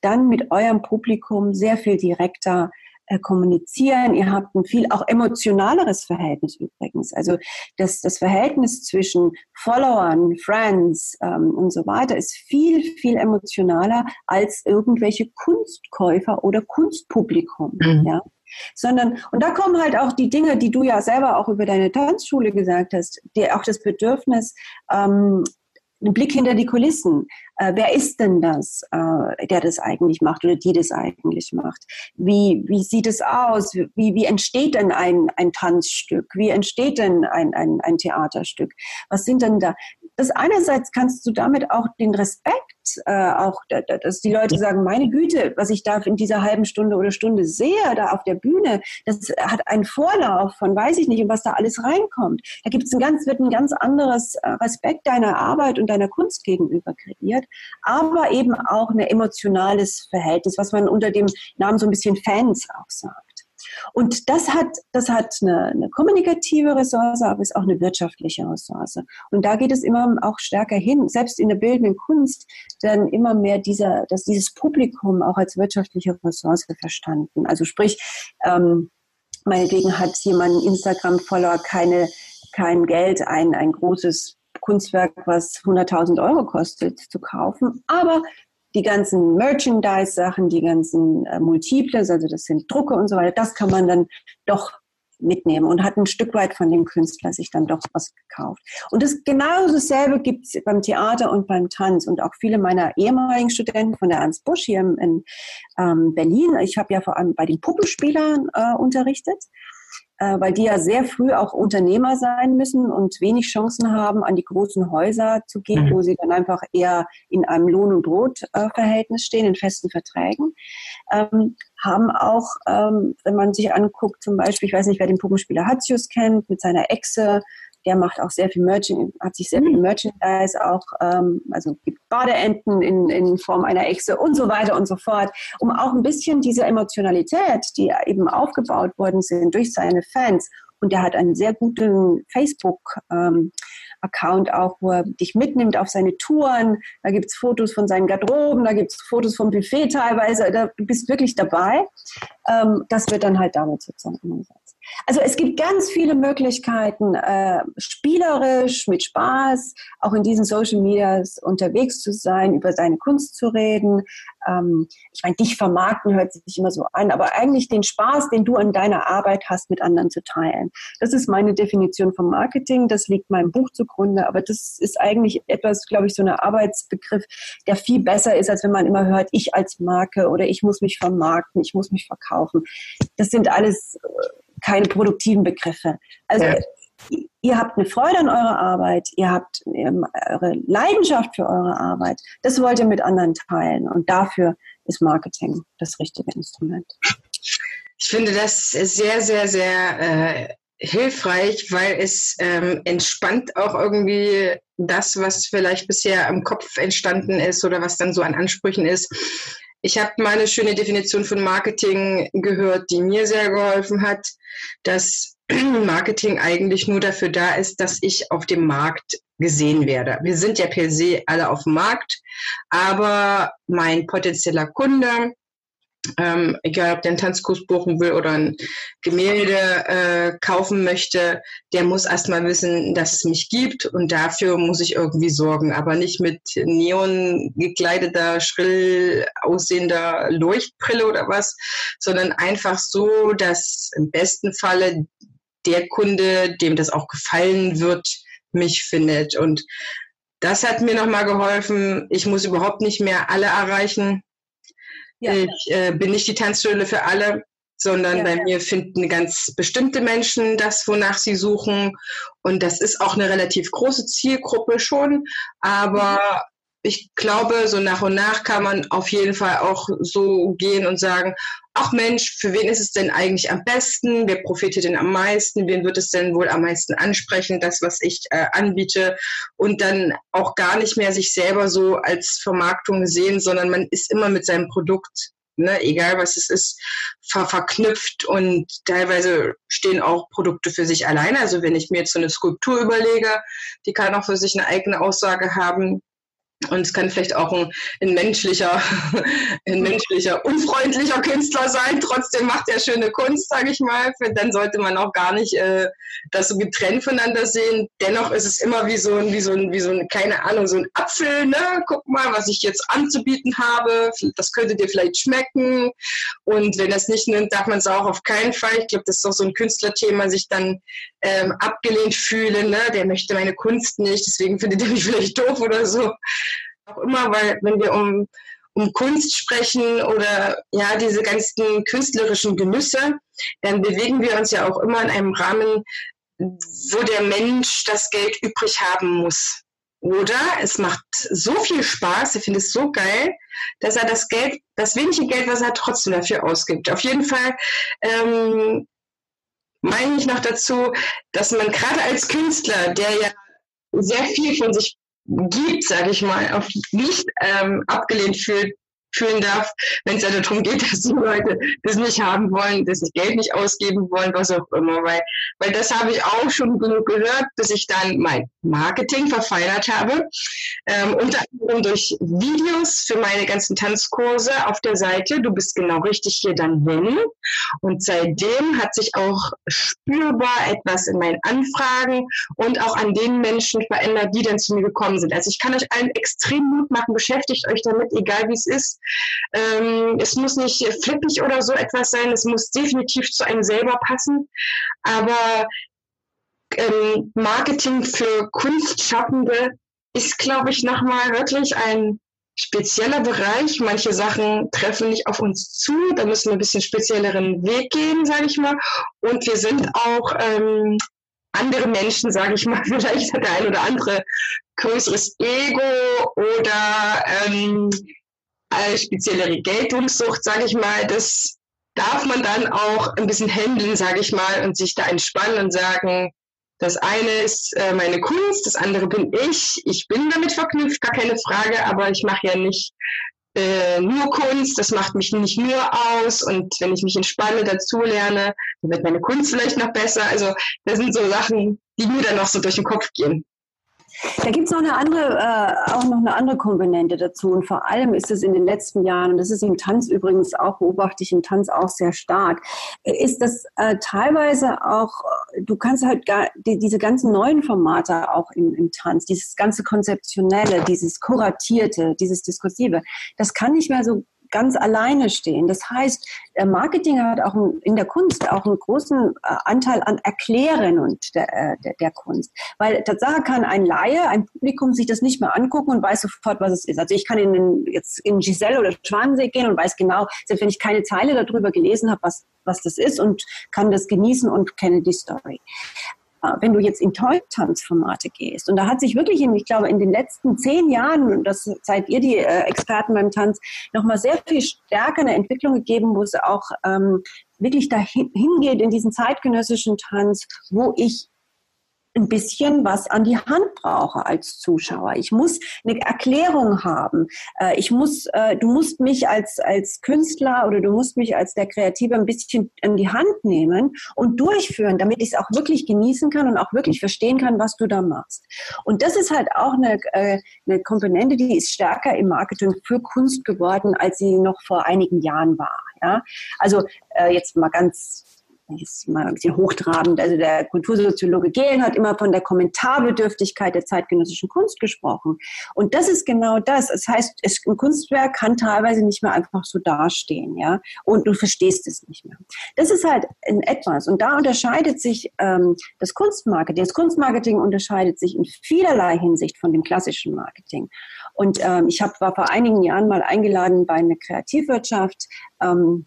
dann mit eurem Publikum sehr viel direkter äh, kommunizieren. Ihr habt ein viel auch emotionaleres Verhältnis übrigens. Also das, das Verhältnis zwischen Followern, Friends ähm, und so weiter ist viel, viel emotionaler als irgendwelche Kunstkäufer oder Kunstpublikum. Mhm. Ja sondern, und da kommen halt auch die Dinge, die du ja selber auch über deine Tanzschule gesagt hast, dir auch das Bedürfnis, ähm, einen Blick hinter die Kulissen. Äh, wer ist denn das, äh, der das eigentlich macht oder die das eigentlich macht? Wie, wie sieht es aus? Wie, wie entsteht denn ein, ein Tanzstück? Wie entsteht denn ein, ein, ein Theaterstück? Was sind denn da? Das einerseits kannst du damit auch den Respekt, äh, auch, dass die Leute sagen, meine Güte, was ich da in dieser halben Stunde oder Stunde sehe, da auf der Bühne, das hat einen Vorlauf von weiß ich nicht und was da alles reinkommt. Da gibt es ein ganz, wird ein ganz anderes äh, Respekt deiner Arbeit und deiner Kunst gegenüber kreiert, aber eben auch ein emotionales Verhältnis, was man unter dem Namen so ein bisschen Fans auch sagt. Und das hat, das hat eine, eine kommunikative Ressource, aber ist auch eine wirtschaftliche Ressource. Und da geht es immer auch stärker hin, selbst in der bildenden Kunst, dann immer mehr dieser, dass dieses Publikum auch als wirtschaftliche Ressource verstanden. Also sprich, ähm, meinetwegen hat jemand Instagram-Follower keine, kein Geld, ein, ein großes Kunstwerk, was 100.000 Euro kostet, zu kaufen. Aber die ganzen Merchandise-Sachen, die ganzen äh, Multiples, also das sind Drucke und so weiter, das kann man dann doch mitnehmen und hat ein Stück weit von dem Künstler sich dann doch was gekauft. Und das genau dasselbe gibt es beim Theater und beim Tanz und auch viele meiner ehemaligen Studenten von der Ernst Busch hier in, ähm, Berlin. Ich habe ja vor allem bei den Puppenspielern äh, unterrichtet äh, weil die ja sehr früh auch Unternehmer sein müssen und wenig Chancen haben, an die großen Häuser zu gehen, mhm. wo sie dann einfach eher in einem Lohn- und Brot-Verhältnis stehen, in festen Verträgen. Ähm, haben auch, ähm, wenn man sich anguckt, zum Beispiel, ich weiß nicht, wer den Puppenspieler Hatzius kennt, mit seiner Echse, der macht auch sehr viel Merchandise, hat sich sehr viel mhm. Merchandise auch, ähm, also gibt Badeenten in, in Form einer Echse und so weiter und so fort, um auch ein bisschen diese Emotionalität, die eben aufgebaut worden sind durch seine Fans. Und der hat einen sehr guten Facebook, ähm, Account auch, wo er dich mitnimmt auf seine Touren. Da gibt's Fotos von seinen Garderoben, da gibt's Fotos vom Buffet teilweise. Da, du bist wirklich dabei. Ähm, das wird dann halt damit sozusagen umgesetzt. Also es gibt ganz viele Möglichkeiten, äh, spielerisch, mit Spaß, auch in diesen Social Medias unterwegs zu sein, über seine Kunst zu reden. Ähm, ich meine, dich vermarkten hört sich immer so an, aber eigentlich den Spaß, den du an deiner Arbeit hast, mit anderen zu teilen. Das ist meine Definition von Marketing. Das liegt meinem Buch zugrunde, aber das ist eigentlich etwas, glaube ich, so ein Arbeitsbegriff, der viel besser ist, als wenn man immer hört, ich als Marke oder ich muss mich vermarkten, ich muss mich verkaufen. Das sind alles äh, keine produktiven Begriffe. Also ja. ihr habt eine Freude an eurer Arbeit, ihr habt ähm, eure Leidenschaft für eure Arbeit. Das wollt ihr mit anderen teilen und dafür ist Marketing das richtige Instrument.
Ich finde das sehr, sehr, sehr äh, hilfreich, weil es ähm, entspannt auch irgendwie das, was vielleicht bisher im Kopf entstanden ist oder was dann so an Ansprüchen ist. Ich habe mal eine schöne Definition von Marketing gehört, die mir sehr geholfen hat, dass Marketing eigentlich nur dafür da ist, dass ich auf dem Markt gesehen werde. Wir sind ja per se alle auf dem Markt, aber mein potenzieller Kunde, ähm, egal ob der einen Tanzkurs buchen will oder ein Gemälde äh, kaufen möchte, der muss erstmal wissen, dass es mich gibt. Und dafür muss ich irgendwie sorgen, aber nicht mit neon gekleideter, schrill aussehender Leuchtbrille oder was, sondern einfach so, dass im besten Falle der Kunde, dem das auch gefallen wird, mich findet. Und das hat mir nochmal geholfen. Ich muss überhaupt nicht mehr alle erreichen ja. Ich äh, bin nicht die Tanzschule für alle, sondern ja, bei ja. mir finden ganz bestimmte Menschen das, wonach sie suchen. Und das ist auch eine relativ große Zielgruppe schon. Aber mhm ich glaube, so nach und nach kann man auf jeden Fall auch so gehen und sagen, ach Mensch, für wen ist es denn eigentlich am besten? Wer profitiert denn am meisten? Wen wird es denn wohl am meisten ansprechen, das, was ich äh, anbiete? Und dann auch gar nicht mehr sich selber so als Vermarktung sehen, sondern man ist immer mit seinem Produkt Ne, egal was es ist, ver verknüpft und teilweise stehen auch Produkte für sich alleine. Also wenn ich mir jetzt so eine Skulptur überlege, die kann auch für sich eine eigene Aussage haben. Und es kann vielleicht auch ein, ein, menschlicher, ein menschlicher, unfreundlicher Künstler sein. Trotzdem macht er schöne Kunst, sage ich mal. Dann sollte man auch gar nicht äh, das so getrennt voneinander sehen. Dennoch ist es immer wie so ein, wie so ein, wie so ein, keine Ahnung, so ein Apfel. Ne? Guck mal, was ich jetzt anzubieten habe. Das könnte dir vielleicht schmecken. Und wenn das nicht nimmt, darf man es auch auf keinen Fall. Ich glaube, das ist doch so ein Künstlerthema, sich dann ähm, abgelehnt fühlen. Ne? Der möchte meine Kunst nicht, deswegen findet er mich vielleicht doof oder so auch immer, weil wenn wir um, um Kunst sprechen oder ja, diese ganzen künstlerischen Genüsse, dann bewegen wir uns ja auch immer in einem Rahmen, wo der Mensch das Geld übrig haben muss. Oder es macht so viel Spaß, er findet es so geil, dass er das Geld, das wenige Geld, was er trotzdem dafür ausgibt. Auf jeden Fall ähm, meine ich noch dazu, dass man gerade als Künstler, der ja sehr viel von sich gibt, sage ich mal, auf nicht ähm, abgelehnt fühlt, fühlen darf, wenn es ja darum geht, dass die Leute das nicht haben wollen, dass sie Geld nicht ausgeben wollen, was auch immer. Weil, weil das habe ich auch schon genug gehört, bis ich dann mein Marketing verfeinert habe. Ähm, unter anderem durch Videos für meine ganzen Tanzkurse auf der Seite. Du bist genau richtig hier dann wenn. Und seitdem hat sich auch spürbar etwas in meinen Anfragen und auch an den Menschen verändert, die dann zu mir gekommen sind. Also ich kann euch allen extrem Mut machen, beschäftigt euch damit, egal wie es ist. Ähm, es muss nicht flippig oder so etwas sein, es muss definitiv zu einem selber passen. Aber ähm, Marketing für Kunstschaffende ist, glaube ich, nochmal wirklich ein spezieller Bereich. Manche Sachen treffen nicht auf uns zu. Da müssen wir ein bisschen spezielleren Weg gehen, sage ich mal. Und wir sind auch ähm, andere Menschen, sage ich mal. Vielleicht hat der ein oder andere größeres Ego oder ähm, eine speziellere Geltungssucht, sage ich mal, das darf man dann auch ein bisschen handeln, sage ich mal, und sich da entspannen und sagen, Das eine ist äh, meine Kunst, das andere bin ich. Ich bin damit verknüpft, gar keine Frage, aber ich mache ja nicht äh, nur Kunst, das macht mich nicht nur aus und wenn ich mich entspanne, dazu lerne, dann wird meine Kunst vielleicht noch besser. Also das sind so Sachen, die mir dann noch so durch den Kopf gehen.
Da gibt es noch eine andere, äh, auch noch eine andere Komponente dazu. Und vor allem ist es in den letzten Jahren, und das ist im Tanz übrigens auch, beobachte ich im Tanz auch sehr stark, ist das äh, teilweise auch, du kannst halt gar, die, diese ganzen neuen Formate auch im, im Tanz, dieses ganze Konzeptionelle, dieses Kuratierte, dieses Diskursive, das kann nicht mehr so ganz alleine stehen. Das heißt, Marketing hat auch in der Kunst auch einen großen äh, Anteil an Erklären und der, äh, der, der Kunst. Weil Tatsache kann ein Laie, ein Publikum sich das nicht mehr angucken und weiß sofort, was es ist. Also ich kann in den, jetzt in Giselle oder Schwanensee gehen und weiß genau, selbst wenn ich keine Zeile darüber gelesen habe, was, was das ist und kann das genießen und kenne die Story wenn du jetzt in Toy-Tanzformate gehst, und da hat sich wirklich, in, ich glaube, in den letzten zehn Jahren, das seid ihr die äh, Experten beim Tanz, nochmal sehr viel stärker eine Entwicklung gegeben, wo es auch ähm, wirklich dahin hingeht in diesen zeitgenössischen Tanz, wo ich ein bisschen was an die Hand brauche als Zuschauer. Ich muss eine Erklärung haben. Äh, ich muss, äh, du musst mich als, als Künstler oder du musst mich als der Kreative ein bisschen an die Hand nehmen und durchführen, damit ich es auch wirklich genießen kann und auch wirklich verstehen kann, was du da machst. Und das ist halt auch eine, äh, eine Komponente, die ist stärker im Marketing für Kunst geworden, als sie noch vor einigen Jahren war. Ja? Also jetzt mal ganz ist mal ein bisschen hochtrabend. Also der Kultursoziologe Gehlen hat immer von der Kommentarbedürftigkeit der zeitgenössischen Kunst gesprochen. Und das ist genau das. Das heißt, es, ein Kunstwerk kann teilweise nicht mehr einfach so dastehen, ja, und du verstehst es nicht mehr. Das ist halt in etwas. Und da unterscheidet sich ähm, das Kunstmarketing. Das Kunstmarketing unterscheidet sich in vielerlei Hinsicht von dem klassischen Marketing. Und ähm, ich hab, war vor einigen Jahren mal eingeladen bei einer Kreativwirtschaft. Ähm,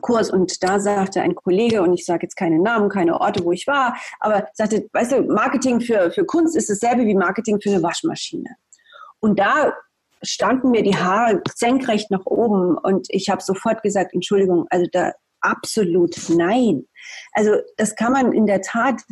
Kurs und da sagte ein Kollege, und ich sage jetzt keine Namen, keine Orte, wo ich war, aber sagte, weißt du, Marketing für, für Kunst ist dasselbe wie Marketing für eine Waschmaschine. Und da standen mir die Haare senkrecht nach oben und ich habe sofort gesagt, Entschuldigung, also da absolut nein. Also das kann man in der Tat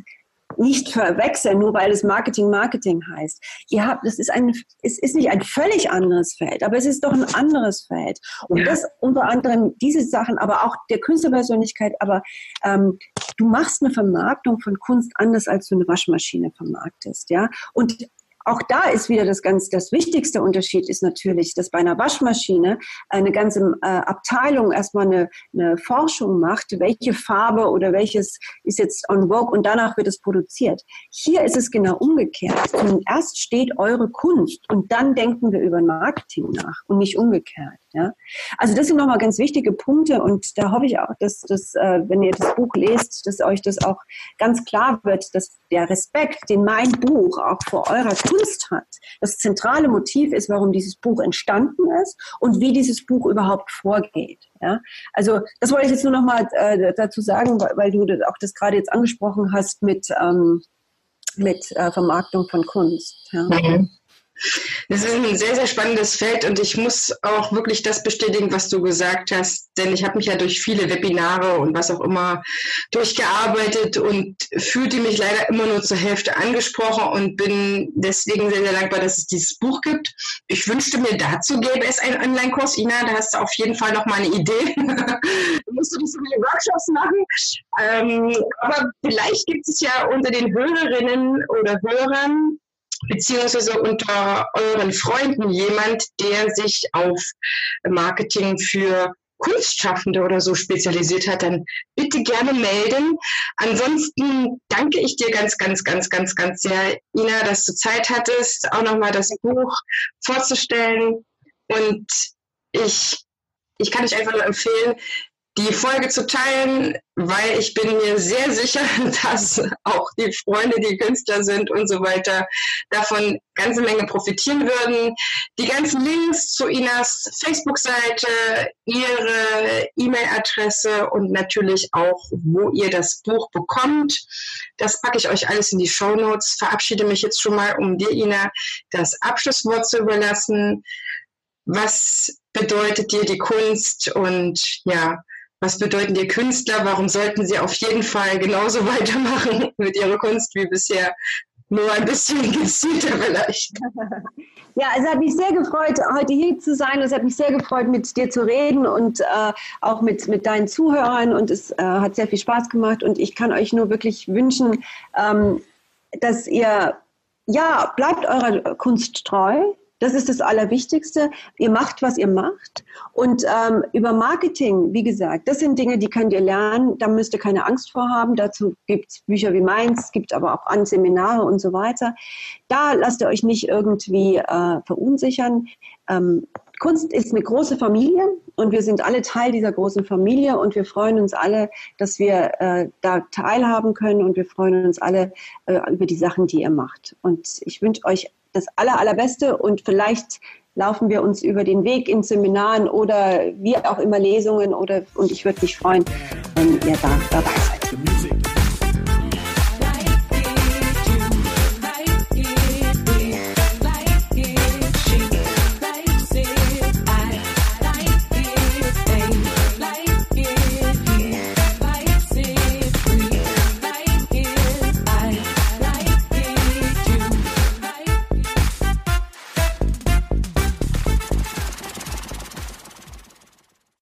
nicht verwechseln, nur weil es Marketing Marketing heißt. Ihr habt, das ist ein, es ist nicht ein völlig anderes Feld, aber es ist doch ein anderes Feld. Und ja. das unter anderem diese Sachen, aber auch der Künstlerpersönlichkeit, aber ähm, du machst eine Vermarktung von Kunst anders, als du eine Waschmaschine vermarktest, ja. Und auch da ist wieder das ganz, das wichtigste Unterschied ist natürlich, dass bei einer Waschmaschine eine ganze äh, Abteilung erstmal eine, eine Forschung macht, welche Farbe oder welches ist jetzt on vogue und danach wird es produziert. Hier ist es genau umgekehrt. Zuerst steht eure Kunst und dann denken wir über Marketing nach und nicht umgekehrt. Ja? Also das sind nochmal ganz wichtige Punkte und da hoffe ich auch, dass, dass äh, wenn ihr das Buch lest, dass euch das auch ganz klar wird, dass der Respekt, den mein Buch auch vor eurer Kunst hat, das zentrale Motiv ist, warum dieses Buch entstanden ist und wie dieses Buch überhaupt vorgeht. Ja? Also das wollte ich jetzt nur nochmal äh, dazu sagen, weil, weil du auch das gerade jetzt angesprochen hast mit, ähm, mit äh, Vermarktung von Kunst. Ja. Mhm.
Das ist ein sehr, sehr spannendes Feld und ich muss auch wirklich das bestätigen, was du gesagt hast, denn ich habe mich ja durch viele Webinare und was auch immer durchgearbeitet und fühlte mich leider immer nur zur Hälfte angesprochen und bin deswegen sehr, sehr dankbar, dass es dieses Buch gibt. Ich wünschte mir dazu gäbe es einen Online-Kurs. Ina, da hast du auf jeden Fall noch mal eine Idee. du musst du nicht so viele Workshops machen. Ähm, aber vielleicht gibt es ja unter den Hörerinnen oder Hörern beziehungsweise unter euren Freunden jemand, der sich auf Marketing für Kunstschaffende oder so spezialisiert hat, dann bitte gerne melden. Ansonsten danke ich dir ganz, ganz, ganz, ganz, ganz sehr, Ina, dass du Zeit hattest, auch nochmal das Buch vorzustellen. Und ich, ich kann dich einfach nur empfehlen, die Folge zu teilen, weil ich bin mir sehr sicher, dass auch die Freunde, die Künstler sind und so weiter, davon ganze Menge profitieren würden. Die ganzen Links zu Inas Facebook-Seite, ihre E-Mail-Adresse und natürlich auch, wo ihr das Buch bekommt, das packe ich euch alles in die Show Notes. Verabschiede mich jetzt schon mal, um dir, Ina, das Abschlusswort zu überlassen. Was bedeutet dir die Kunst und ja, was bedeuten dir Künstler, warum sollten sie auf jeden Fall genauso weitermachen mit ihrer Kunst wie bisher, nur ein bisschen gezielter vielleicht.
Ja, es hat mich sehr gefreut, heute hier zu sein. Es hat mich sehr gefreut, mit dir zu reden und äh, auch mit, mit deinen Zuhörern. Und es äh, hat sehr viel Spaß gemacht. Und ich kann euch nur wirklich wünschen, ähm, dass ihr, ja, bleibt eurer Kunst treu. Das ist das Allerwichtigste. Ihr macht, was ihr macht. Und ähm, über Marketing, wie gesagt, das sind Dinge, die könnt ihr lernen. Da müsst ihr keine Angst vor haben. Dazu gibt es Bücher wie meins, gibt aber auch an Seminare und so weiter. Da lasst ihr euch nicht irgendwie äh, verunsichern. Ähm, Kunst ist eine große Familie und wir sind alle Teil dieser großen Familie und wir freuen uns alle, dass wir äh, da teilhaben können und wir freuen uns alle äh, über die Sachen, die ihr macht. Und ich wünsche euch das aller, allerbeste und vielleicht laufen wir uns über den Weg in Seminaren oder wie auch immer Lesungen oder und ich würde mich freuen, wenn ihr da dabei seid.